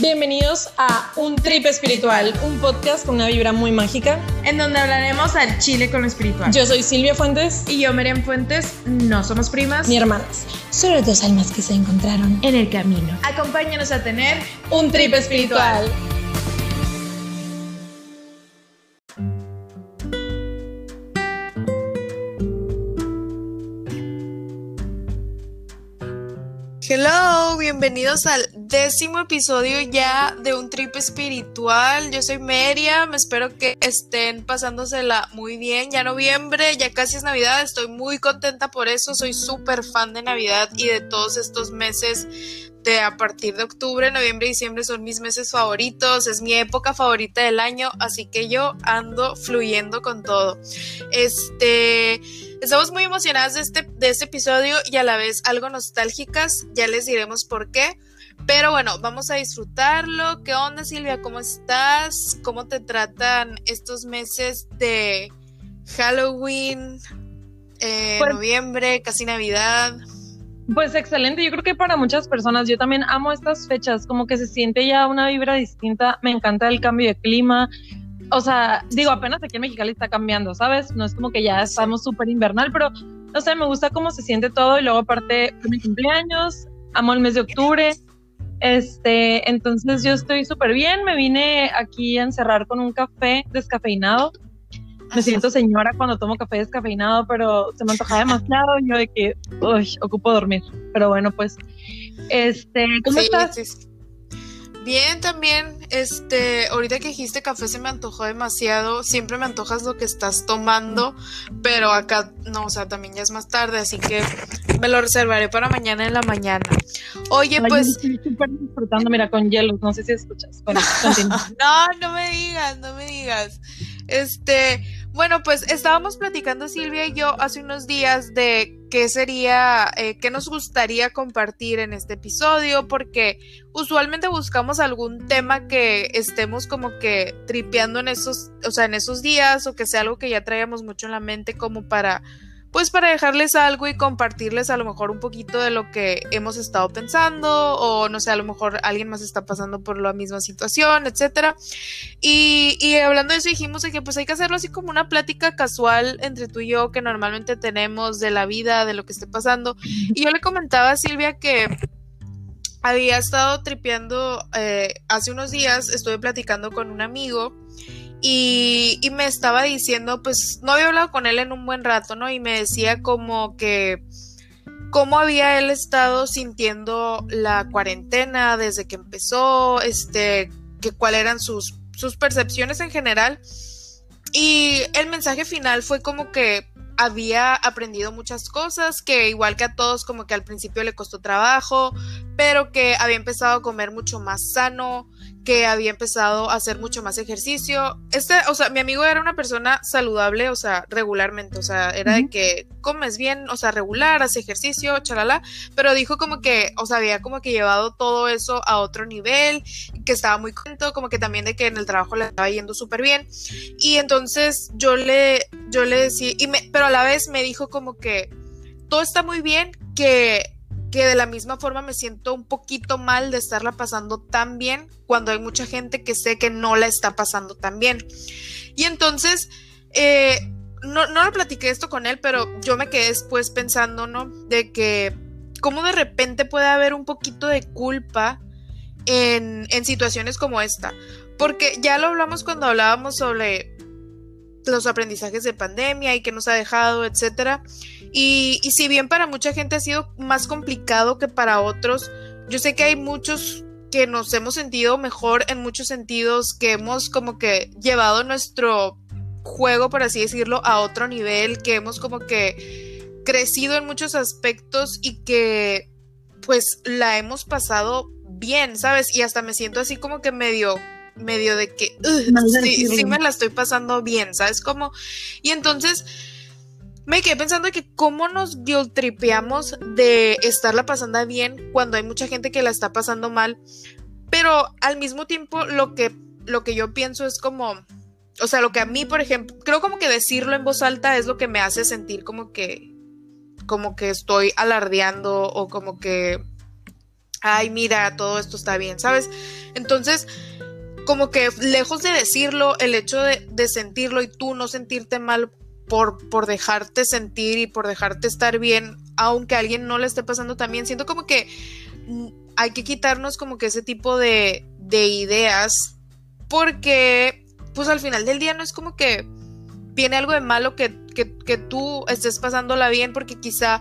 Bienvenidos a Un Trip Espiritual, un podcast con una vibra muy mágica. en donde hablaremos al chile con lo espiritual. Yo soy Silvia Fuentes, y yo, Miriam Fuentes, no somos primas. mi hermanas. Solo dos almas que se encontraron. en el camino. Acompáñanos a tener Un Trip Espiritual. Hello, bienvenidos al décimo episodio ya de un trip espiritual. Yo soy Miriam, espero que estén pasándosela muy bien. Ya noviembre, ya casi es Navidad, estoy muy contenta por eso. Soy súper fan de Navidad y de todos estos meses de a partir de octubre, noviembre y diciembre son mis meses favoritos, es mi época favorita del año, así que yo ando fluyendo con todo. Este, estamos muy emocionadas de este, de este episodio y a la vez algo nostálgicas, ya les diremos por qué. Pero bueno, vamos a disfrutarlo. ¿Qué onda Silvia? ¿Cómo estás? ¿Cómo te tratan estos meses de Halloween, eh, Pues- noviembre, casi Navidad? Pues excelente, yo creo que para muchas personas, yo también amo estas fechas, como que se siente ya una vibra distinta, me encanta el cambio de clima, o sea, digo, apenas aquí en Mexicali está cambiando, ¿sabes? No es como que ya estamos súper invernal, pero no sé, me gusta cómo se siente todo y luego aparte mi cumpleaños, amo el mes de octubre, este, entonces yo estoy súper bien, me vine aquí a encerrar con un café descafeinado. Me siento señora cuando tomo café descafeinado, pero se me antoja demasiado y yo de que, uy, ocupo dormir. Pero bueno, pues, este, ¿cómo Sí, estás? sí, sí. Bien, también, este, ahorita que dijiste café se me antojó demasiado, siempre me antojas lo que estás tomando, pero acá, no, o sea, también ya es más tarde, así que me lo reservaré para mañana en la mañana. Oye, Ay, pues, estoy súper disfrutando, mira, con hielos, no sé si escuchas. Bueno, no, no me digas, no me digas. Este, bueno, pues estábamos platicando Silvia y yo hace unos días de qué sería, eh, qué nos gustaría compartir en este episodio, porque usualmente buscamos algún tema que estemos como que tripeando en esos, o sea, en esos días, o que sea algo que ya traíamos mucho en la mente como para, pues para dejarles algo y compartirles a lo mejor un poquito de lo que hemos estado pensando, o no sé, a lo mejor alguien más está pasando por la misma situación, etcétera. Y, hablando de eso dijimos de que pues hay que hacerlo así como una plática casual entre tú y yo que normalmente tenemos de la vida, de lo que esté pasando. Y yo le comentaba a Silvia que había estado tripeando eh, hace unos días, estuve platicando con un amigo y, me estaba diciendo, pues no había hablado con él en un buen rato, ¿no? Y me decía como que cómo había él estado sintiendo la cuarentena desde que empezó, este, que cuáles eran sus, sus percepciones en general. Y el mensaje final fue como que había aprendido muchas cosas, que igual que a todos como que al principio le costó trabajo, pero que había empezado a comer mucho más sano, que había empezado a hacer mucho más ejercicio. Este, o sea, mi amigo era una persona saludable, o sea, regularmente, o sea, era de que comes bien, o sea, regular, hace ejercicio, chalala, pero dijo como que, o sea, había como que llevado todo eso a otro nivel, que estaba muy contento, como que también de que en el trabajo le estaba yendo súper bien. Y entonces yo le, yo le decía, y me, pero a la vez me dijo como que todo está muy bien, que, que de la misma forma me siento un poquito mal de estarla pasando tan bien cuando hay mucha gente que sé que no la está pasando tan bien. Y entonces, eh, no, no lo platiqué esto con él, pero yo me quedé después pensando, ¿no? De que cómo de repente puede haber un poquito de culpa en, en situaciones como esta. Porque ya lo hablamos cuando hablábamos sobre los aprendizajes de pandemia y que nos ha dejado, etcétera. Y, y si bien para mucha gente ha sido más complicado que para otros, yo sé que hay muchos que nos hemos sentido mejor en muchos sentidos, que hemos como que llevado nuestro juego, por así decirlo, a otro nivel, que hemos como que crecido en muchos aspectos y que pues la hemos pasado bien, ¿sabes? Y hasta me siento así como que medio medio de que "Ugh, Mal de sí, me la estoy pasando bien, ¿sabes? Como y entonces me quedé pensando que cómo nos guilt-tripeamos de estarla pasando bien cuando hay mucha gente que la está pasando mal, pero al mismo tiempo lo que, lo que yo pienso es como, o sea, lo que a mí, por ejemplo, creo como que decirlo en voz alta es lo que me hace sentir como que, como que estoy alardeando o como que ay, mira, todo esto está bien, ¿sabes? Entonces, como que lejos de decirlo, el hecho de sentirlo y tú no sentirte mal por, por dejarte sentir y por dejarte estar bien, aunque a alguien no le esté pasando también, siento como que mm, hay que quitarnos como que ese tipo de, de ideas, porque pues al final del día no es como que viene algo de malo que, que, que tú estés pasándola bien, porque quizá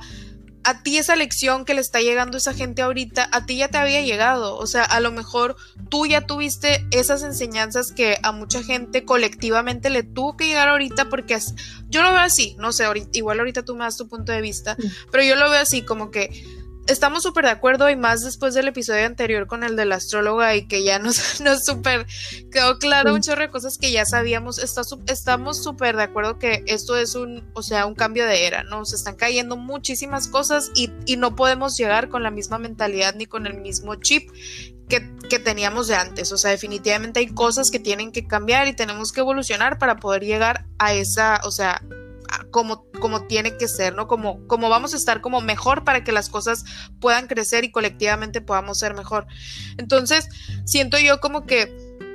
a ti esa lección que le está llegando a esa gente ahorita, a ti ya te había llegado. O sea, a lo mejor tú ya tuviste esas enseñanzas que a mucha gente colectivamente le tuvo que llegar ahorita porque yo lo veo así, no sé, igual ahorita tú me das tu punto de vista, pero yo lo veo así como que estamos súper de acuerdo y más después del episodio anterior con el de la astróloga y que ya nos, nos súper quedó claro un chorro de cosas que ya sabíamos. estamos súper de acuerdo que esto es un, o sea, un cambio de era, ¿no? Se están cayendo muchísimas cosas y, y no podemos llegar con la misma mentalidad ni con el mismo chip que, que, teníamos de antes. O sea, definitivamente hay cosas que tienen que cambiar y tenemos que evolucionar para poder llegar a esa, o sea, como, como tiene que ser, ¿no? Como, como vamos a estar como mejor para que las cosas puedan crecer y colectivamente podamos ser mejor. Entonces, siento yo como que,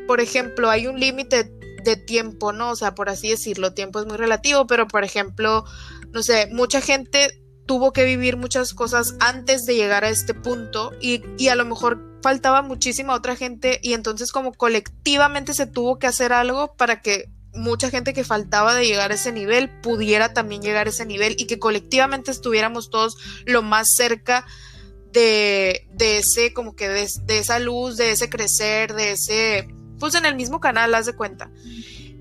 por ejemplo, hay un límite de tiempo, ¿no? O sea, por así decirlo, tiempo es muy relativo, pero por ejemplo, no sé, mucha gente tuvo que vivir muchas cosas antes de llegar a este punto y, y, a lo mejor faltaba muchísima otra gente y entonces como colectivamente se tuvo que hacer algo para que mucha gente que faltaba de llegar a ese nivel pudiera también llegar a ese nivel y que colectivamente estuviéramos todos lo más cerca de, de ese, como que de, esa luz, de ese crecer, de ese, pues en el mismo canal, haz de cuenta.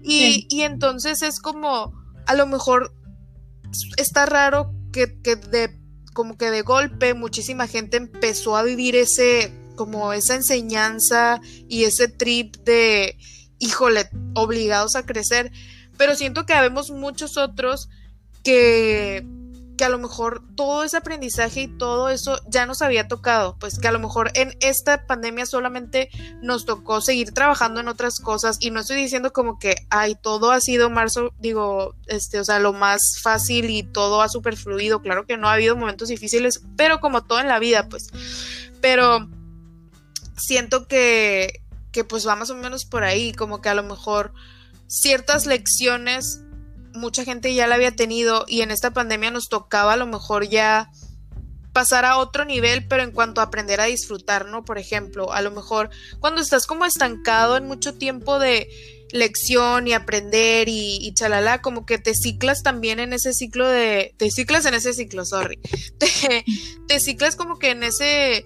Y, y entonces es como, a lo mejor está raro que, que de, como que de golpe muchísima gente empezó a vivir ese, como esa enseñanza y ese trip de híjole, obligados a crecer, pero siento que habemos muchos otros que, que a lo mejor todo ese aprendizaje y todo eso ya nos había tocado, pues que a lo mejor en esta pandemia solamente nos tocó seguir trabajando en otras cosas. Y no estoy diciendo como que, ay, todo ha sido marzo, digo, este, o sea, lo más fácil y todo ha superfluido, claro que no ha habido momentos difíciles, pero como todo en la vida, pues, pero siento que que pues va más o menos por ahí, como que a lo mejor ciertas lecciones mucha gente ya la había tenido y en esta pandemia nos tocaba a lo mejor ya pasar a otro nivel, pero en cuanto a aprender a disfrutar, ¿no? Por ejemplo, a lo mejor cuando estás como estancado en mucho tiempo de lección y aprender y, chalala, como que te ciclas también en ese ciclo de, te ciclas en ese ciclo, sorry, te, te ciclas como que en ese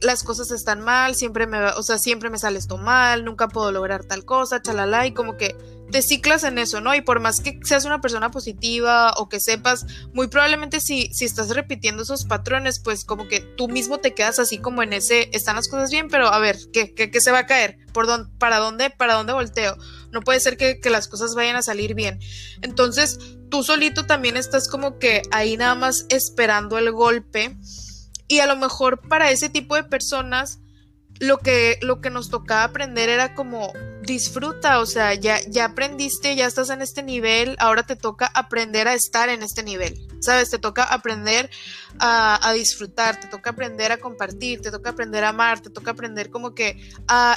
las cosas están mal, siempre me, o sea, siempre me sale esto mal, nunca puedo lograr tal cosa, chalala, y como que te ciclas en eso, ¿no? Y por más que seas una persona positiva o que sepas, muy probablemente si, si estás repitiendo esos patrones, pues como que tú mismo te quedas así como en ese, están las cosas bien, pero a ver, ¿qué, qué, se va a caer? ¿Por dónde, ¿Para dónde, para dónde volteo? No puede ser que, que las cosas vayan a salir bien. Entonces, tú solito también estás como que ahí nada más esperando el golpe y a lo mejor para ese tipo de personas lo que, lo que nos tocaba aprender era como disfruta, o sea, ya, ya aprendiste, ya estás en este nivel, ahora te toca aprender a estar en este nivel, ¿sabes? Te toca aprender a, disfrutar, te toca aprender a compartir, te toca aprender a amar, te toca aprender como que,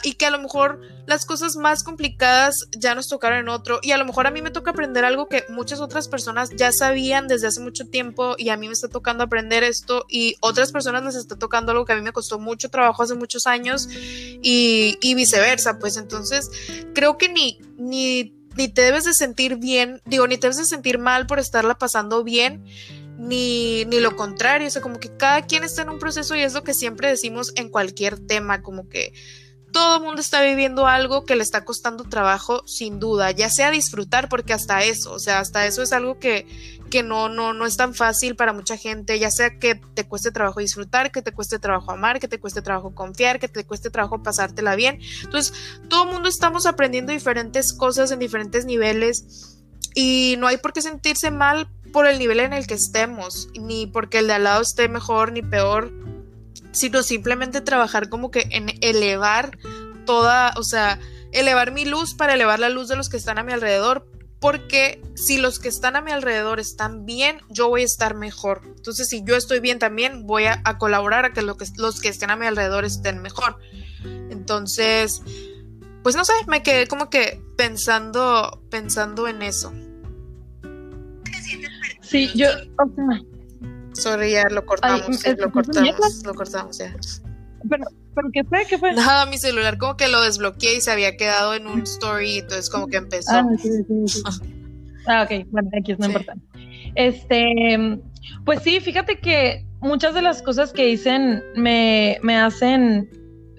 y que a lo mejor las cosas más complicadas ya nos tocaron en otro, y a lo mejor a mí me toca aprender algo que muchas otras personas ya sabían desde hace mucho tiempo, y a mí me está tocando aprender esto, y otras personas les está tocando algo que a mí me costó mucho trabajo hace muchos años, y, y viceversa, pues entonces creo que ni, ni, ni te debes de sentir bien, digo, ni te debes de sentir mal por estarla pasando bien, ni, ni lo contrario, o sea, como que cada quien está en un proceso y es lo que siempre decimos en cualquier tema, como que todo el mundo está viviendo algo que le está costando trabajo, sin duda, ya sea disfrutar, porque hasta eso, o sea, hasta eso es algo que, que no, no, no es tan fácil para mucha gente, ya sea que te cueste trabajo disfrutar, que te cueste trabajo amar, que te cueste trabajo confiar, que te cueste trabajo pasártela bien. Entonces, todo el mundo estamos aprendiendo diferentes cosas en diferentes niveles y no hay por qué sentirse mal por el nivel en el que estemos, ni porque el de al lado esté mejor ni peor, sino simplemente trabajar como que en elevar toda, o sea, elevar mi luz para elevar la luz de los que están a mi alrededor porque si los que están a mi alrededor están bien, yo voy a estar mejor. Entonces, si yo estoy bien también, voy a, colaborar a que, lo que los que estén a mi alrededor estén mejor. Entonces, pues no sé, me quedé como que pensando, pensando en eso. Sí, yo, Sorry, ya lo cortamos, lo cortamos, lo cortamos ya. Pero, pero ¿qué fue? ¿Qué fue? Nada, mi celular como que lo desbloqueé y se había quedado en un story, entonces como que empezó. Ah, sí, sí, sí. ah ok, bueno, aquí no importa. Este, pues sí, fíjate que muchas de las cosas que dicen me, me hacen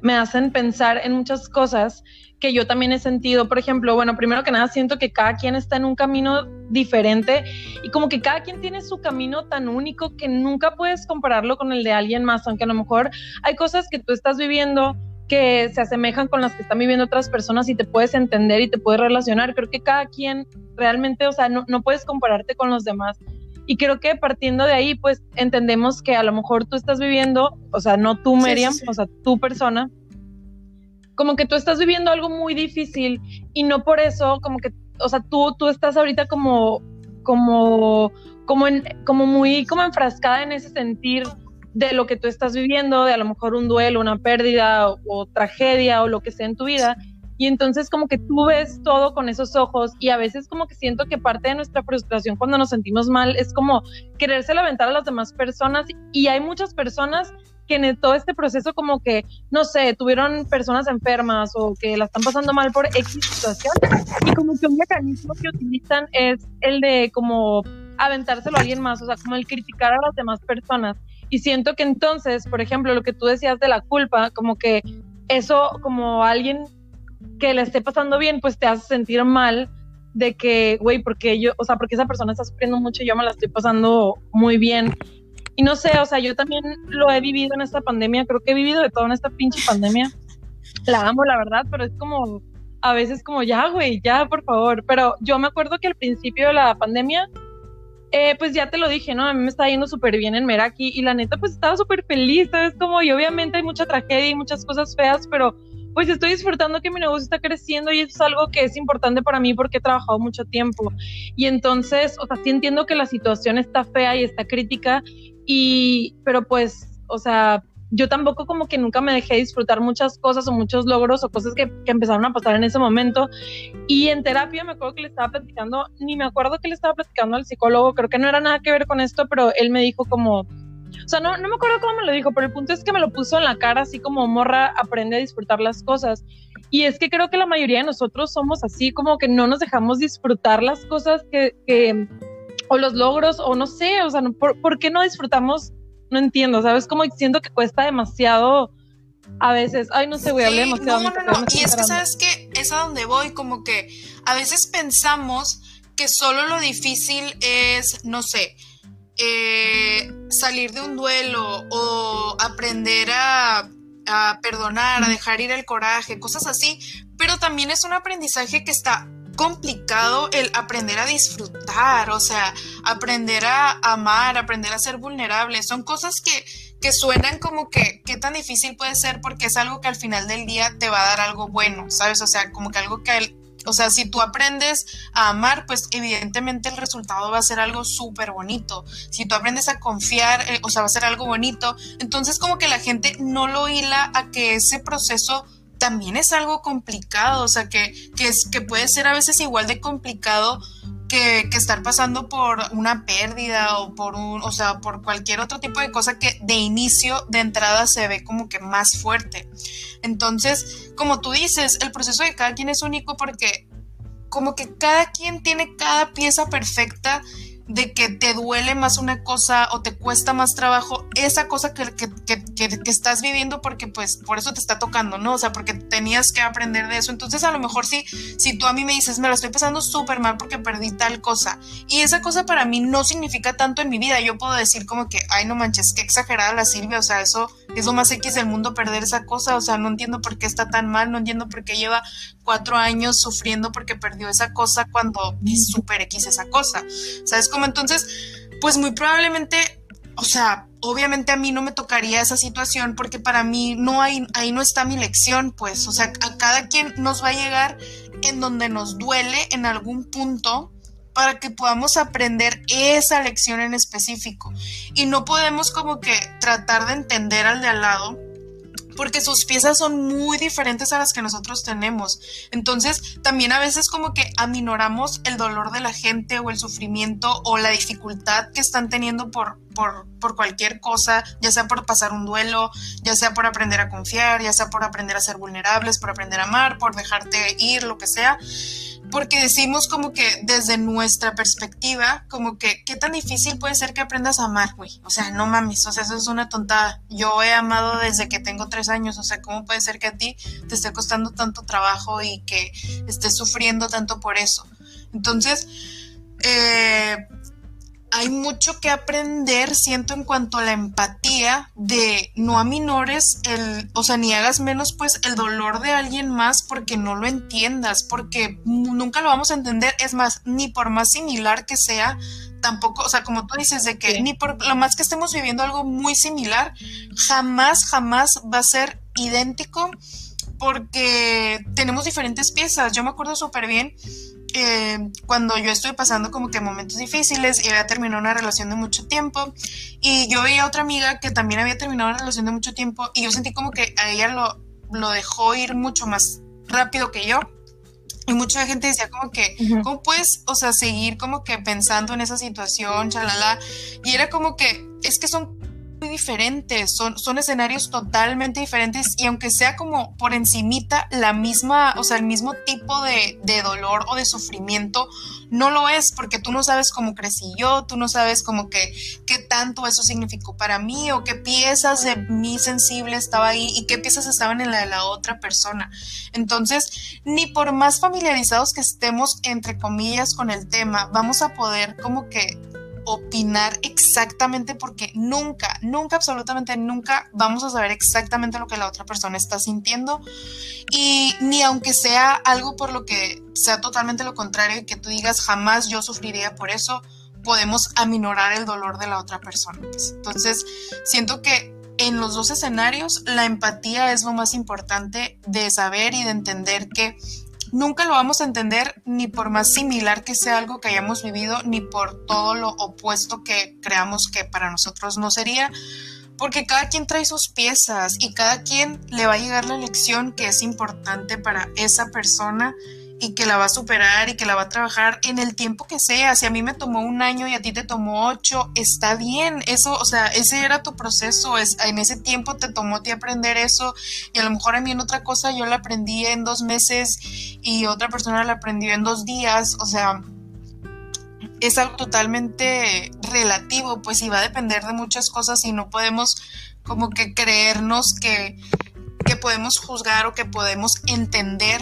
me hacen pensar en muchas cosas que yo también he sentido. Por ejemplo, bueno, primero que nada siento que cada quien está en un camino diferente y como que cada quien tiene su camino tan único que nunca puedes compararlo con el de alguien más, aunque a lo mejor hay cosas que tú estás viviendo que se asemejan con las que están viviendo otras personas y te puedes entender y te puedes relacionar. Creo que cada quien realmente, o sea, no, no puedes compararte con los demás. Y creo que partiendo de ahí, pues entendemos que a lo mejor tú estás viviendo, o sea, no tú, Miriam, o sea, tu persona, como que tú estás viviendo algo muy difícil y no por eso, como que, o sea, tú, tú estás ahorita como, como, como, en, como muy, como enfrascada en ese sentir de lo que tú estás viviendo, de a lo mejor un duelo, una pérdida o tragedia o lo que sea en tu vida. Y entonces como que tú ves todo con esos ojos y a veces como que siento que parte de nuestra frustración cuando nos sentimos mal es como quererse aventar a las demás personas y hay muchas personas que en todo este proceso como que, no sé, tuvieron personas enfermas o que la están pasando mal por X situación y como que un mecanismo que utilizan es el de como aventárselo a alguien más, o sea, como el criticar a las demás personas. Y siento que entonces, por ejemplo, lo que tú decías de la culpa, como que eso, como alguien que le esté pasando bien, pues te hace sentir mal de que, güey, porque yo, o sea, porque esa persona está sufriendo mucho y yo me la estoy pasando muy bien. Y no sé, o sea, yo también lo he vivido en esta pandemia, creo que he vivido de todo en esta pinche pandemia. La amo, la verdad, pero es como, a veces como, ya, güey, ya, por favor. Pero yo me acuerdo que al principio de la pandemia, eh, pues ya te lo dije, ¿no? A mí me estaba yendo súper bien en Meraki y la neta, pues estaba súper feliz, ¿sabes? Como, y obviamente hay mucha tragedia y muchas cosas feas, pero pues estoy disfrutando que mi negocio está creciendo y eso es algo que es importante para mí porque he trabajado mucho tiempo. Y entonces, o sea, sí entiendo que la situación está fea y está crítica, y, pero pues, o sea, yo tampoco como que nunca me dejé disfrutar muchas cosas o muchos logros o cosas que, que, empezaron a pasar en ese momento. Y en terapia me acuerdo que le estaba platicando, ni me acuerdo que le estaba platicando al psicólogo, creo que no era nada que ver con esto, pero él me dijo como, o sea, no, no me acuerdo cómo me lo dijo, pero el punto es que me lo puso en la cara, así como morra, aprende a disfrutar las cosas. Y es que creo que la mayoría de nosotros somos así, como que no nos dejamos disfrutar las cosas que, que o los logros, o no sé, o sea, ¿por, qué no disfrutamos? No entiendo, ¿sabes? Como siento que cuesta demasiado a veces, ay, no sé, voy a hablar demasiado. No, no, no, y es que, ¿sabes que Es a donde voy, como que a veces pensamos que solo lo difícil es, no sé, eh, salir de un duelo o aprender a, perdonar, a dejar ir el coraje, cosas así, pero también es un aprendizaje que está complicado el aprender a disfrutar, o sea, aprender a amar, aprender a ser vulnerable. Son cosas que, que suenan como que qué tan difícil puede ser porque es algo que al final del día te va a dar algo bueno, ¿sabes? O sea, como que algo que, o sea, si tú aprendes a amar, pues evidentemente el resultado va a ser algo súper bonito. Si tú aprendes a confiar, eh, o sea, va a ser algo bonito. Entonces como que la gente no lo hila a que ese proceso también es algo complicado, o sea, que, que, es, que puede ser a veces igual de complicado que, que, estar pasando por una pérdida o por un, o sea, por cualquier otro tipo de cosa que de inicio, de entrada, se ve como que más fuerte. Entonces, como tú dices, el proceso de cada quien es único porque como que cada quien tiene cada pieza perfecta de que te duele más una cosa o te cuesta más trabajo esa cosa que, que, que, estás viviendo porque pues por eso te está tocando, ¿no? O sea, porque tenías que aprender de eso. Entonces a lo mejor sí, si tú a mí me dices, me lo estoy pasando súper mal porque perdí tal cosa y esa cosa para mí no significa tanto en mi vida, yo puedo decir como que, ay no manches, qué exagerada la Silvia, o sea, eso es lo más X del mundo perder esa cosa, o sea, no entiendo por qué está tan mal, no entiendo por qué lleva cuatro años sufriendo porque perdió esa cosa cuando es súper X esa cosa. ¿Sabes cómo? Entonces, pues muy probablemente, o sea, obviamente a mí no me tocaría esa situación porque para mí no hay, ahí no está mi lección, pues, o sea, a cada quien nos va a llegar en donde nos duele en algún punto para que podamos aprender esa lección en específico. Y no podemos como que tratar de entender al de al lado porque sus piezas son muy diferentes a las que nosotros tenemos. Entonces, también a veces como que aminoramos el dolor de la gente o el sufrimiento o la dificultad que están teniendo por, por, por, cualquier cosa, ya sea por pasar un duelo, ya sea por aprender a confiar, ya sea por aprender a ser vulnerables, por aprender a amar, por dejarte ir, lo que sea porque decimos como que desde nuestra perspectiva, como que qué tan difícil puede ser que aprendas a amar, güey. O sea, no mames, o sea, eso es una tontada. Yo he amado desde que tengo tres años, o sea, ¿cómo puede ser que a ti te esté costando tanto trabajo y que estés sufriendo tanto por eso? Entonces, eh, hay mucho que aprender, siento, en cuanto a la empatía de no aminores el, o sea, ni hagas menos pues el dolor de alguien más porque no lo entiendas, porque nunca lo vamos a entender, es más, ni por más similar que sea, tampoco, o sea, como tú dices, de que ni por lo más que estemos viviendo algo muy similar, jamás, jamás va a ser idéntico porque tenemos diferentes piezas. Yo me acuerdo súper bien eh, cuando yo estuve pasando como que momentos difíciles y había terminado una relación de mucho tiempo y yo veía a otra amiga que también había terminado una relación de mucho tiempo y yo sentí como que a ella lo, lo dejó ir mucho más rápido que yo. Y mucha gente decía como que, ¿cómo puedes, o sea, seguir como que pensando en esa situación, chalala? Y era como que, es que son muy diferentes, son, son escenarios totalmente diferentes y aunque sea como por encimita la misma, o sea, el mismo tipo de, de, dolor o de sufrimiento, no lo es porque tú no sabes cómo crecí yo, tú no sabes como que qué tanto eso significó para mí o qué piezas de mí sensible estaba ahí y qué piezas estaban en la de la otra persona. Entonces, ni por más familiarizados que estemos, entre comillas, con el tema, vamos a poder como que opinar exactamente porque nunca, nunca, absolutamente nunca vamos a saber exactamente lo que la otra persona está sintiendo y ni aunque sea algo por lo que sea totalmente lo contrario y que tú digas jamás yo sufriría por eso, podemos aminorar el dolor de la otra persona. Entonces, siento que en los dos escenarios la empatía es lo más importante de saber y de entender que nunca lo vamos a entender ni por más similar que sea algo que hayamos vivido, ni por todo lo opuesto que creamos que para nosotros no sería, porque cada quien trae sus piezas y cada quien le va a llegar la lección que es importante para esa persona y que la va a superar y que la va a trabajar en el tiempo que sea. Si a mí me tomó un año y a ti te tomó ocho, está bien. Eso, o sea, ese era tu proceso. Es, en ese tiempo te tomó a ti aprender eso y a lo mejor a mí en otra cosa yo la aprendí en dos meses y otra persona la aprendió en dos días. O sea, es algo totalmente relativo, pues y va a depender de muchas cosas y no podemos como que creernos que, que podemos juzgar o que podemos entender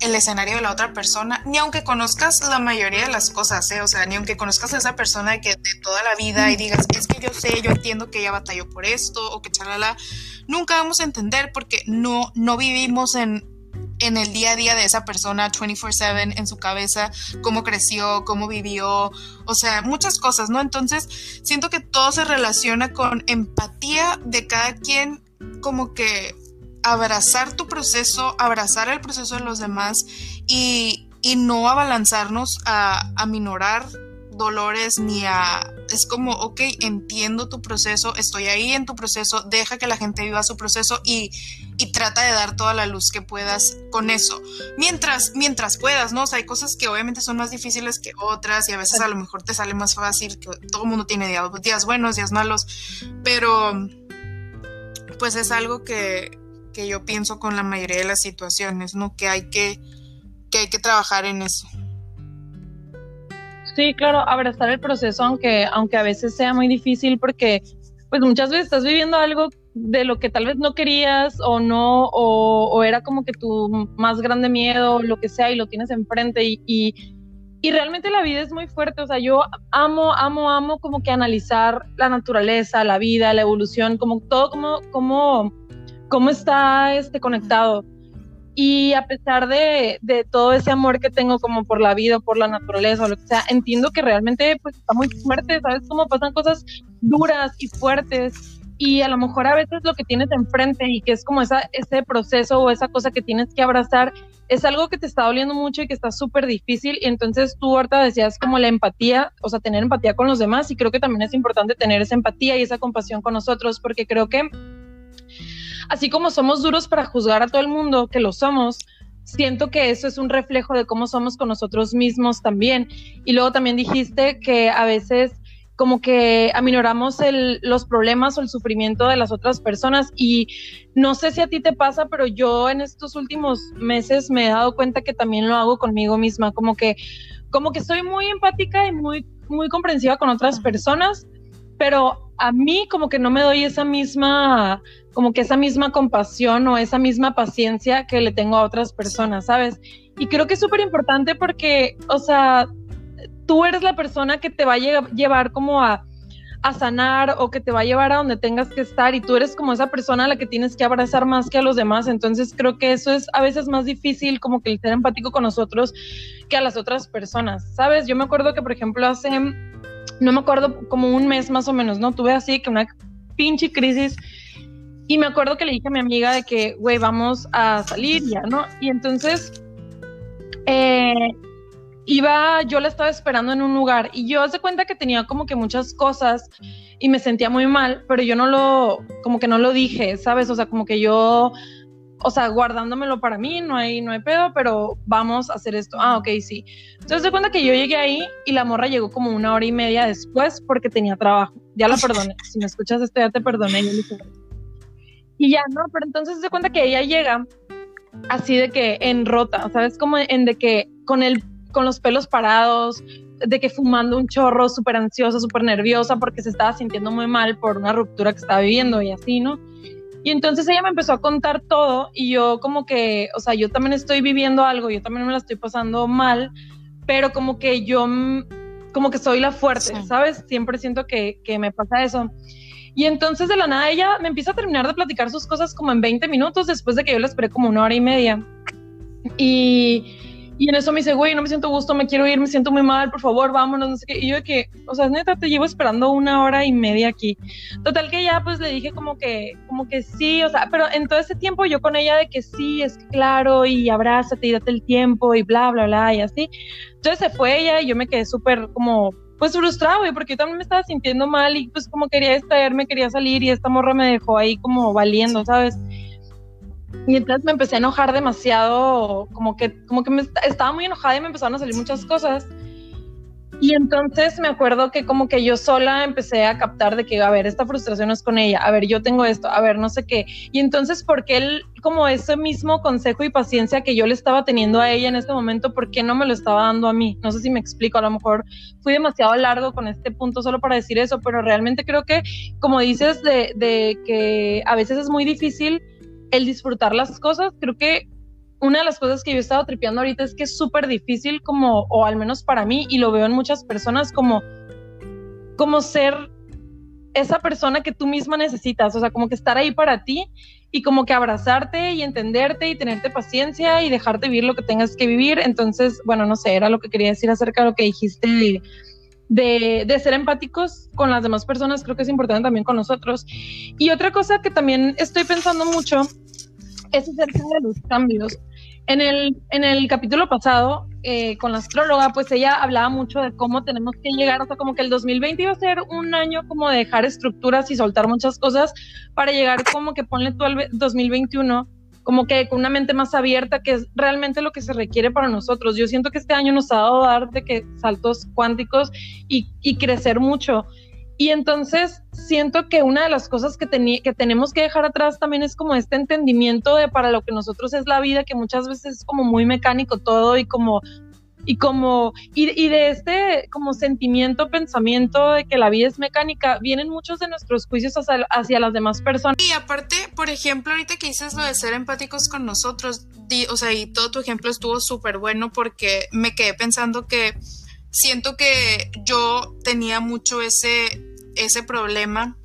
el escenario de la otra persona, ni aunque conozcas la mayoría de las cosas, ¿eh? o sea, ni aunque conozcas a esa persona que, de toda la vida y digas, es que yo sé, yo entiendo que ella batalló por esto o que chalala, nunca vamos a entender porque no, no vivimos en, en el día a día de esa persona 24/7 en su cabeza, cómo creció, cómo vivió, o sea, muchas cosas, ¿no? Entonces, siento que todo se relaciona con empatía de cada quien, como que abrazar tu proceso, abrazar el proceso de los demás y, no abalanzarnos a, a minorar dolores ni a... Es como, ok, entiendo tu proceso, estoy ahí en tu proceso, deja que la gente viva su proceso y, y trata de dar toda la luz que puedas con eso. Mientras, mientras puedas, ¿no? O sea, hay cosas que obviamente son más difíciles que otras y a veces a lo mejor te sale más fácil, que todo el mundo tiene días, días buenos, días malos, pero pues es algo que, que yo pienso con la mayoría de las situaciones, ¿no? Que hay que, que hay que trabajar en eso. Sí, claro, abrazar el proceso, aunque, aunque a veces sea muy difícil, porque pues muchas veces estás viviendo algo de lo que tal vez no querías o no, o, era como que tu más grande miedo, lo que sea, y lo tienes enfrente y, y, y, realmente la vida es muy fuerte, o sea, yo amo, amo, amo como que analizar la naturaleza, la vida, la evolución, como todo, como, como cómo está este, conectado. Y a pesar de, de, todo ese amor que tengo como por la vida, por la naturaleza o lo que sea, entiendo que realmente pues está muy fuerte, ¿sabes? Cómo pasan cosas duras y fuertes y a lo mejor a veces lo que tienes enfrente y que es como esa, ese proceso o esa cosa que tienes que abrazar es algo que te está doliendo mucho y que está súper difícil y entonces tú ahorita decías como la empatía, o sea, tener empatía con los demás y creo que también es importante tener esa empatía y esa compasión con nosotros porque creo que así como somos duros para juzgar a todo el mundo, que lo somos, siento que eso es un reflejo de cómo somos con nosotros mismos también. Y luego también dijiste que a veces como que aminoramos el, los problemas o el sufrimiento de las otras personas. Y no sé si a ti te pasa, pero yo en estos últimos meses me he dado cuenta que también lo hago conmigo misma, como que como que soy muy empática y muy muy comprensiva con otras personas, pero a mí como que no me doy esa misma como que esa misma compasión o esa misma paciencia que le tengo a otras personas, ¿sabes? Y creo que es súper importante porque, o sea, tú eres la persona que te va a llevar como a, sanar o que te va a llevar a donde tengas que estar y tú eres como esa persona a la que tienes que abrazar más que a los demás. Entonces creo que eso es a veces más difícil como que el ser empático con nosotros que a las otras personas, ¿sabes? Yo me acuerdo que, por ejemplo, hace, no me acuerdo, como un mes más o menos, ¿no? Tuve así que una pinche crisis y me acuerdo que le dije a mi amiga de que, güey, vamos a salir ya, ¿no? Y entonces... Eh, iba, yo la estaba esperando en un lugar y yo hace cuenta que tenía como que muchas cosas y me sentía muy mal, pero yo no lo, como que no lo dije, ¿sabes? O sea, como que yo, o sea, guardándomelo para mí, no hay, no hay pedo, pero vamos a hacer esto. Ah, ok, sí. Entonces de cuenta que yo llegué ahí y la morra llegó como una hora y media después porque tenía trabajo. Ya la perdoné. si me escuchas esto, ya te perdoné. y ya, no, pero entonces de cuenta que ella llega así de que en rota, ¿sabes? Como en de que con el con los pelos parados, de que fumando un chorro, súper ansiosa, súper nerviosa porque se estaba sintiendo muy mal por una ruptura que estaba viviendo y así, ¿no? Y entonces ella me empezó a contar todo y yo como que, o sea, yo también estoy viviendo algo, yo también me la estoy pasando mal, pero como que yo, como que soy la fuerte, ¿sabes? Siempre siento que, que me pasa eso. Y entonces de la nada ella me empieza a terminar de platicar sus cosas como en 20 minutos después de que yo la esperé como una hora y media. Y y en eso me dice, güey, no me siento gusto, me quiero ir, me siento muy mal, por favor, vámonos, no sé qué. Y yo de que, o sea, neta, te llevo esperando una hora y media aquí. Total que ya, pues le dije como que, como que sí, o sea, pero en todo ese tiempo yo con ella de que sí, es claro, y abrázate y date el tiempo y bla, bla, bla, y así. Entonces se fue ella y yo me quedé súper como, pues frustrado, güey, porque yo también me estaba sintiendo mal y pues como quería me quería salir y esta morra me dejó ahí como valiendo, ¿sabes? Y entonces me empecé a enojar demasiado, como que, como que me estaba muy enojada y me empezaron a salir muchas cosas. Y entonces me acuerdo que como que yo sola empecé a captar de que, a ver, esta frustración es con ella, a ver, yo tengo esto, a ver, no sé qué. Y entonces, ¿por qué él, como ese mismo consejo y paciencia que yo le estaba teniendo a ella en este momento, ¿por qué no me lo estaba dando a mí? No sé si me explico, a lo mejor fui demasiado largo con este punto solo para decir eso, pero realmente creo que, como dices, de, de que a veces es muy difícil el disfrutar las cosas, creo que una de las cosas que yo he estado tripeando ahorita es que es súper difícil como, o al menos para mí, y lo veo en muchas personas, como, como ser esa persona que tú misma necesitas, o sea, como que estar ahí para ti y como que abrazarte y entenderte y tenerte paciencia y dejarte vivir lo que tengas que vivir. Entonces, bueno, no sé, era lo que quería decir acerca de lo que dijiste de, ser empáticos con las demás personas, creo que es importante también con nosotros. Y otra cosa que también estoy pensando mucho es acerca los cambios. En el, en el capítulo pasado, eh, con la astróloga, pues ella hablaba mucho de cómo tenemos que llegar, o sea, como que el 2020 iba a ser un año como de dejar estructuras y soltar muchas cosas para llegar como que ponle tú al 2021 como que con una mente más abierta, que es realmente lo que se requiere para nosotros. Yo siento que este año nos ha dado dar de que saltos cuánticos y, y crecer mucho. Y entonces siento que una de las cosas que, que tenemos que dejar atrás también es como este entendimiento de para lo que nosotros es la vida, que muchas veces es como muy mecánico todo y como y como y, de este como sentimiento pensamiento de que la vida es mecánica vienen muchos de nuestros juicios hacia, las demás personas. Y aparte por ejemplo ahorita que dices lo de ser empáticos con nosotros o sea y todo tu ejemplo estuvo súper bueno porque me quedé pensando que siento que yo tenía mucho ese ese problema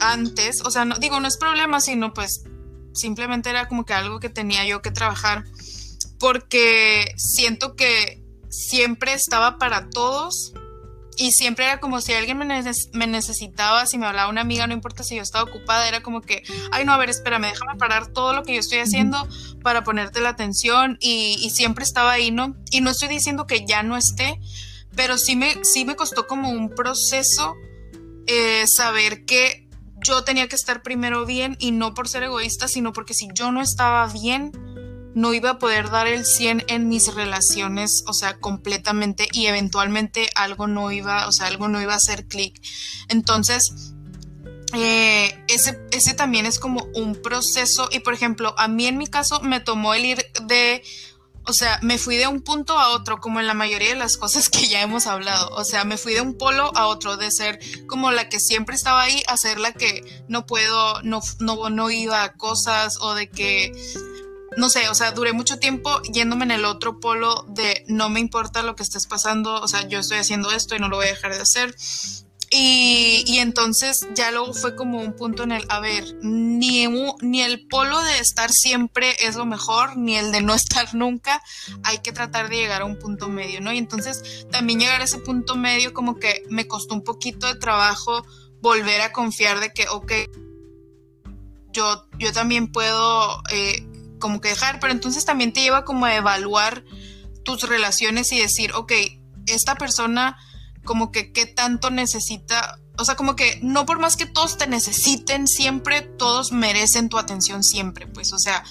antes. O sea no digo no es problema sino pues simplemente era como que algo que tenía yo que trabajar porque siento que siempre estaba para todos y siempre era como si alguien me, necesitaba, si me hablaba una amiga, no importa si yo estaba ocupada, era como que, ay no, a ver, espérame, déjame parar todo lo que yo estoy haciendo para ponerte la atención y, siempre estaba ahí, ¿no? Y no estoy diciendo que ya no esté, pero sí me, sí me costó como un proceso eh, saber que yo tenía que estar primero bien y no por ser egoísta, sino porque si yo no estaba bien, no iba a poder dar el 100 en mis relaciones, o sea, completamente y eventualmente algo no iba, o sea, algo no iba a hacer clic. Entonces, eh, ese, ese también es como un proceso y por ejemplo, a mí en mi caso me tomó el ir de, o sea, me fui de un punto a otro, como en la mayoría de las cosas que ya hemos hablado. O sea, me fui de un polo a otro, de ser como la que siempre estaba ahí, a ser la que no puedo, no, no, no iba a cosas, o de que no sé, o sea, duré mucho tiempo yéndome en el otro polo de no me importa lo que estés pasando, o sea, yo estoy haciendo esto y no lo voy a dejar de hacer. Y, y entonces ya luego fue como un punto en el, a ver, ni, ni el polo de estar siempre es lo mejor, ni el de no estar nunca, hay que tratar de llegar a un punto medio, ¿no? Y entonces también llegar a ese punto medio como que me costó un poquito de trabajo volver a confiar de que, ok, yo, yo también puedo... Eh, como que dejar, pero entonces también te lleva como a evaluar tus relaciones y decir, ok, esta persona como que qué tanto necesita, o sea, como que no por más que todos te necesiten siempre, todos merecen tu atención siempre, pues, o sea,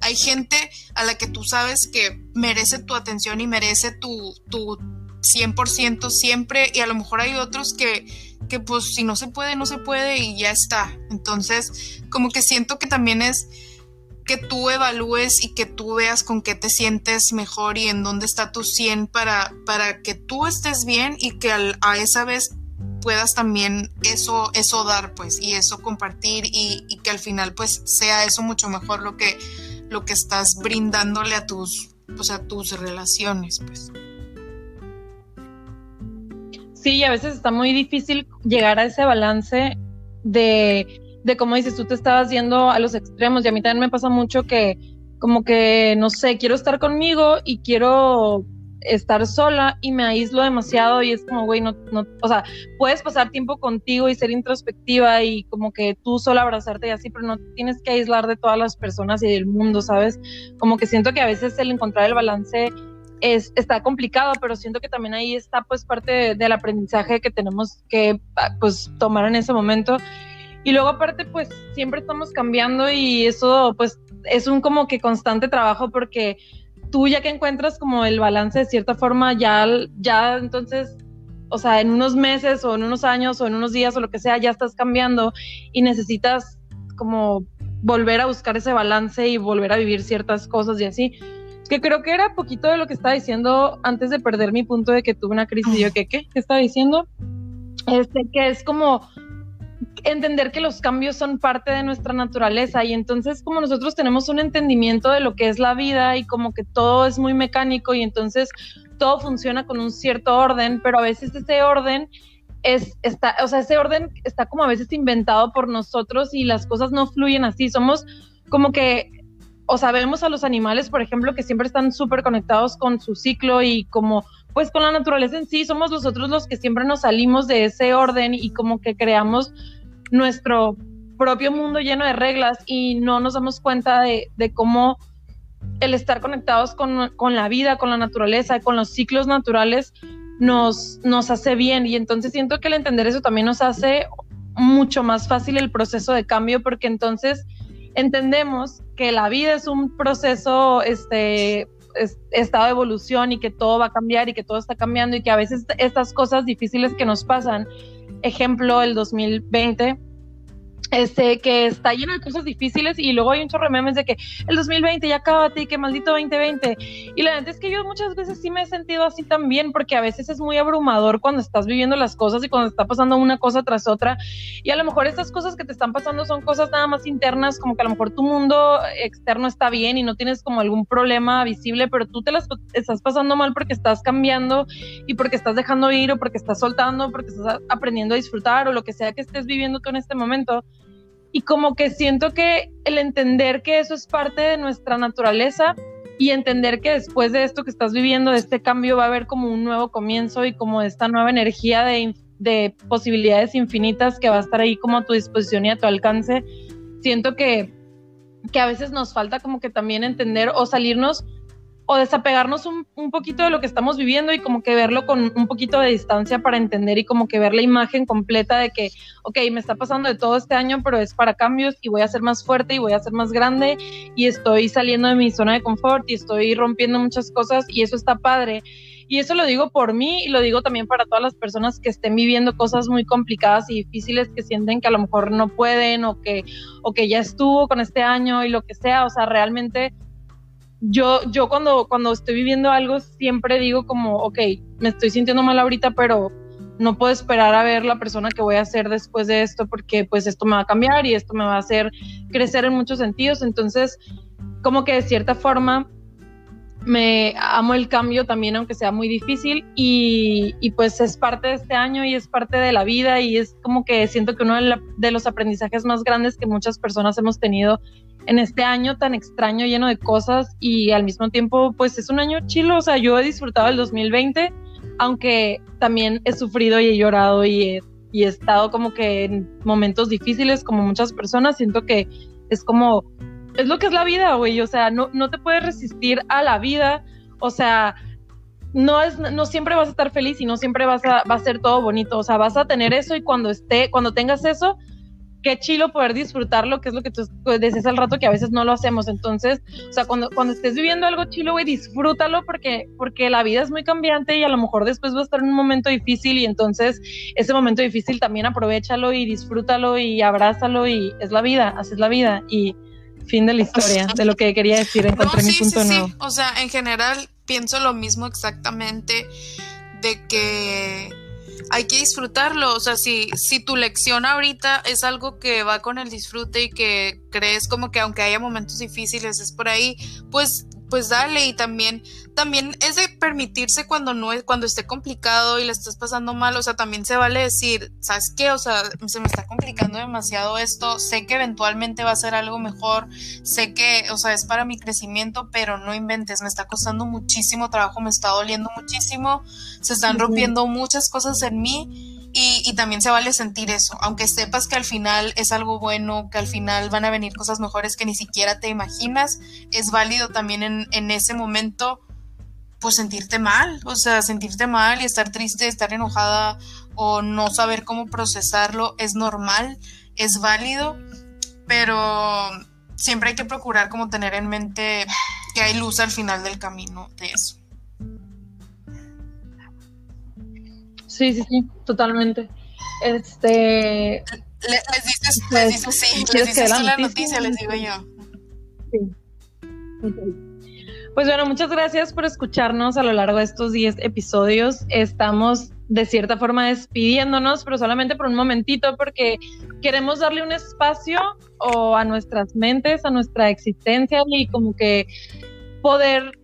hay gente a la que tú sabes que merece tu atención y merece tu, tu 100% siempre y a lo mejor hay otros que, que pues si no se puede, no se puede y ya está. Entonces, como que siento que también es que tú evalúes y que tú veas con qué te sientes mejor y en dónde está tu 100 para, para que tú estés bien y que a esa vez puedas también eso, eso dar, pues, y eso compartir y, que al final, pues, sea eso mucho mejor lo que, lo que estás brindándole a tus, pues, a tus relaciones, pues. Sí, a veces está muy difícil llegar a ese balance de de cómo dices, tú te estabas yendo a los extremos y a mí también me pasa mucho que como que, no sé, quiero estar conmigo y quiero estar sola y me aíslo demasiado y es como, güey, no, no, o sea, puedes pasar tiempo contigo y ser introspectiva y como que tú sola abrazarte y así, pero no tienes que aislar de todas las personas y del mundo, ¿sabes? Como que siento que a veces el encontrar el balance es, está complicado, pero siento que también ahí está pues parte del aprendizaje que tenemos que pues tomar en ese momento y luego aparte, pues siempre estamos cambiando y eso pues es un como que constante trabajo porque tú ya que encuentras como el balance de cierta forma, ya, ya entonces, o sea, en unos meses o en unos años o en unos días o lo que sea, ya estás cambiando y necesitas como volver a buscar ese balance y volver a vivir ciertas cosas y así. Que creo que era poquito de lo que estaba diciendo antes de perder mi punto de que tuve una crisis. Y yo, ¿qué? ¿Qué? ¿Qué estaba diciendo? Este, que es como entender que los cambios son parte de nuestra naturaleza y entonces como nosotros tenemos un entendimiento de lo que es la vida y como que todo es muy mecánico y entonces todo funciona con un cierto orden, pero a veces ese orden es está, o sea, ese orden está como a veces inventado por nosotros y las cosas no fluyen así, somos como que o sabemos a los animales, por ejemplo, que siempre están súper conectados con su ciclo y como pues con la naturaleza en sí, somos nosotros los que siempre nos salimos de ese orden y como que creamos nuestro propio mundo lleno de reglas y no nos damos cuenta de, cómo el estar conectados con, la vida, con la naturaleza, con los ciclos naturales, nos, nos hace bien. Y entonces siento que el entender eso también nos hace mucho más fácil el proceso de cambio porque entonces entendemos que la vida es un proceso, este, estado de evolución y que todo va a cambiar y que todo está cambiando y que a veces estas cosas difíciles que nos pasan ejemplo, el 2020, este, que está lleno de cosas difíciles y luego hay un chorro de memes de que el 2020 ya acábate y que maldito 2020. Y la verdad es que yo muchas veces sí me he sentido así también porque a veces es muy abrumador cuando estás viviendo las cosas y cuando está pasando una cosa tras otra. Y a lo mejor estas cosas que te están pasando son cosas nada más internas, como que a lo mejor tu mundo externo está bien y no tienes como algún problema visible, pero tú te las estás pasando mal porque estás cambiando y porque estás dejando ir o porque estás soltando, porque estás aprendiendo a disfrutar o lo que sea que estés viviendo tú en este momento y como que siento que el entender que eso es parte de nuestra naturaleza y entender que después de esto que estás viviendo, de este cambio, va a haber como un nuevo comienzo y como esta nueva energía de, de posibilidades infinitas que va a estar ahí como a tu disposición y a tu alcance. Siento que, que a veces nos falta como que también entender o salirnos o desapegarnos un, un, poquito de lo que estamos viviendo y como que verlo con un poquito de distancia para entender y como que ver la imagen completa de que, ok, me está pasando de todo este año, pero es para cambios y voy a ser más fuerte y voy a ser más grande y estoy saliendo de mi zona de confort y estoy rompiendo muchas cosas y eso está padre. Y eso lo digo por mí y lo digo también para todas las personas que estén viviendo cosas muy complicadas y difíciles, que sienten que a lo mejor no pueden o que, o que ya estuvo con este año y lo que sea. O sea, realmente yo, yo cuando, cuando estoy viviendo algo siempre digo como, ok, me estoy sintiendo mal ahorita, pero no puedo esperar a ver la persona que voy a ser después de esto porque pues esto me va a cambiar y esto me va a hacer crecer en muchos sentidos. Entonces, como que de cierta forma me amo el cambio también, aunque sea muy difícil, y, y, pues es parte de este año y es parte de la vida y es como que siento que uno de, la, de los aprendizajes más grandes que muchas personas hemos tenido en este año tan extraño, lleno de cosas y al mismo tiempo, pues es un año chilo. O sea, yo he disfrutado el 2020, aunque también he sufrido y he llorado y y he estado como que en momentos difíciles, como muchas personas. Siento que es como, es lo que es la vida, güey. O sea, no, no te puedes resistir a la vida. O sea, no es, no siempre vas a estar feliz y no siempre vas a, va a ser todo bonito. O sea, vas a tener eso y cuando esté, cuando tengas eso, qué chilo poder disfrutarlo, que es lo que tú decías al rato que a veces no lo hacemos. Entonces, o sea, cuando, cuando estés viviendo algo chilo, güey, disfrútalo porque, porque la vida es muy cambiante y a lo mejor después va a estar en un momento difícil y entonces ese momento difícil también aprovechalo y disfrútalo y abrázalo y es la vida, así la vida y fin de la historia de lo que quería decir. Encontré no, mi punto sí, nuevo. Sí. O sea, en general pienso lo mismo exactamente de que hay que disfrutarlo. O sea, si, si tu lección ahorita es algo que va con el disfrute y que crees como que aunque haya momentos difíciles es por ahí, pues pues dale y también también es de permitirse cuando no es cuando esté complicado y le estás pasando mal, o sea, también se vale decir, ¿sabes qué? O sea, se me está complicando demasiado esto, sé que eventualmente va a ser algo mejor, sé que, o sea, es para mi crecimiento, pero no inventes, me está costando muchísimo trabajo, me está doliendo muchísimo, se están rompiendo muchas cosas en mí y, y, también se vale sentir eso, aunque sepas que al final es algo bueno, que al final van a venir cosas mejores que ni siquiera te imaginas, es válido también en, en ese momento, pues sentirte mal, o sea, sentirte mal y estar triste, estar enojada o no saber cómo procesarlo es normal, es válido, pero siempre hay que procurar como tener en mente que hay luz al final del camino de eso. Sí, sí, sí, totalmente. Este. Le, les dices, les dices, sí, les dices la, la noticia, les digo yo. Sí. Okay. Pues bueno, muchas gracias por escucharnos a lo largo de estos 10 episodios. Estamos de cierta forma despidiéndonos, pero solamente por un momentito, porque queremos darle un espacio o a nuestras mentes, a nuestra existencia y como que poder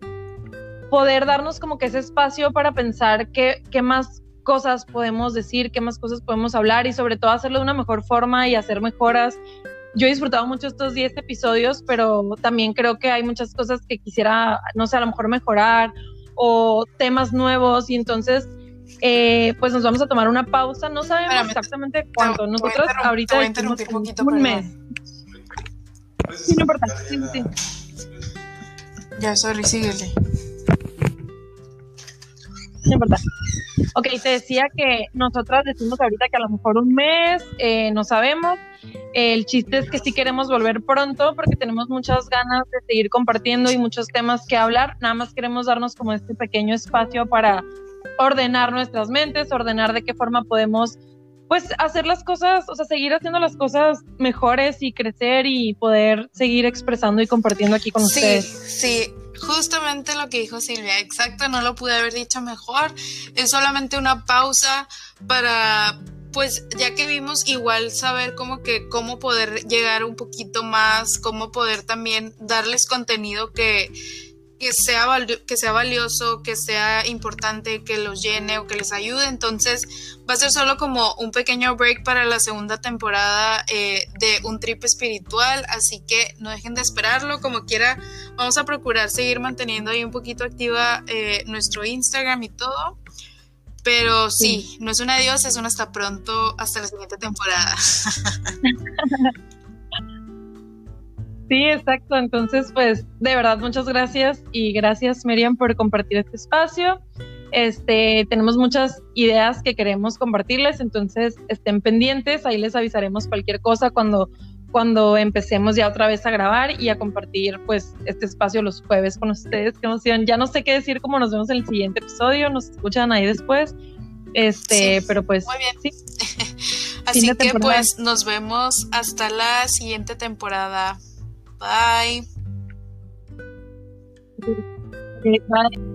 poder darnos como que ese espacio para pensar qué, qué más cosas podemos decir, qué más cosas podemos hablar y sobre todo hacerlo de una mejor forma y hacer mejoras. Yo he disfrutado mucho estos 10 episodios, pero también creo que hay muchas cosas que quisiera, no sé, a lo mejor mejorar o temas nuevos y entonces eh, pues nos vamos a tomar una pausa. No sabemos Espérame, exactamente cuánto. Nosotros ahorita un, poquito, un mes. Sí, no importa. Sí, sí. Ya, sorry, síguele. No importa. Ok, te decía que nosotras decimos ahorita que a lo mejor un mes, eh, no sabemos. El chiste es que sí queremos volver pronto porque tenemos muchas ganas de seguir compartiendo y muchos temas que hablar. Nada más queremos darnos como este pequeño espacio para ordenar nuestras mentes, ordenar de qué forma podemos pues hacer las cosas, o sea, seguir haciendo las cosas mejores y crecer y poder seguir expresando y compartiendo aquí con sí, ustedes. Sí, justamente lo que dijo Silvia, exacto, no lo pude haber dicho mejor. Es solamente una pausa para pues ya que vimos igual saber como que cómo poder llegar un poquito más, cómo poder también darles contenido que que sea, que sea valioso, que sea importante, que los llene o que les ayude. Entonces va a ser solo como un pequeño break para la segunda temporada eh, de un trip espiritual. Así que no dejen de esperarlo. Como quiera, Vamos a procurar seguir manteniendo ahí un poquito activa eh, nuestro Instagram y todo. Pero sí, no es un adiós, es un hasta pronto, hasta la siguiente temporada. Sí, exacto. Entonces, pues, de verdad, muchas gracias y gracias, Miriam, por compartir este espacio. Este, tenemos muchas ideas que queremos compartirles, entonces estén pendientes, ahí les avisaremos cualquier cosa cuando, cuando empecemos ya otra vez a grabar y a compartir pues este espacio los jueves con ustedes. Qué emoción. Ya no sé qué decir, como nos vemos en el siguiente episodio, nos escuchan ahí después. Este, pero pues muy bien. sí. Así que pues nos vemos hasta la siguiente temporada. Bye. Bye.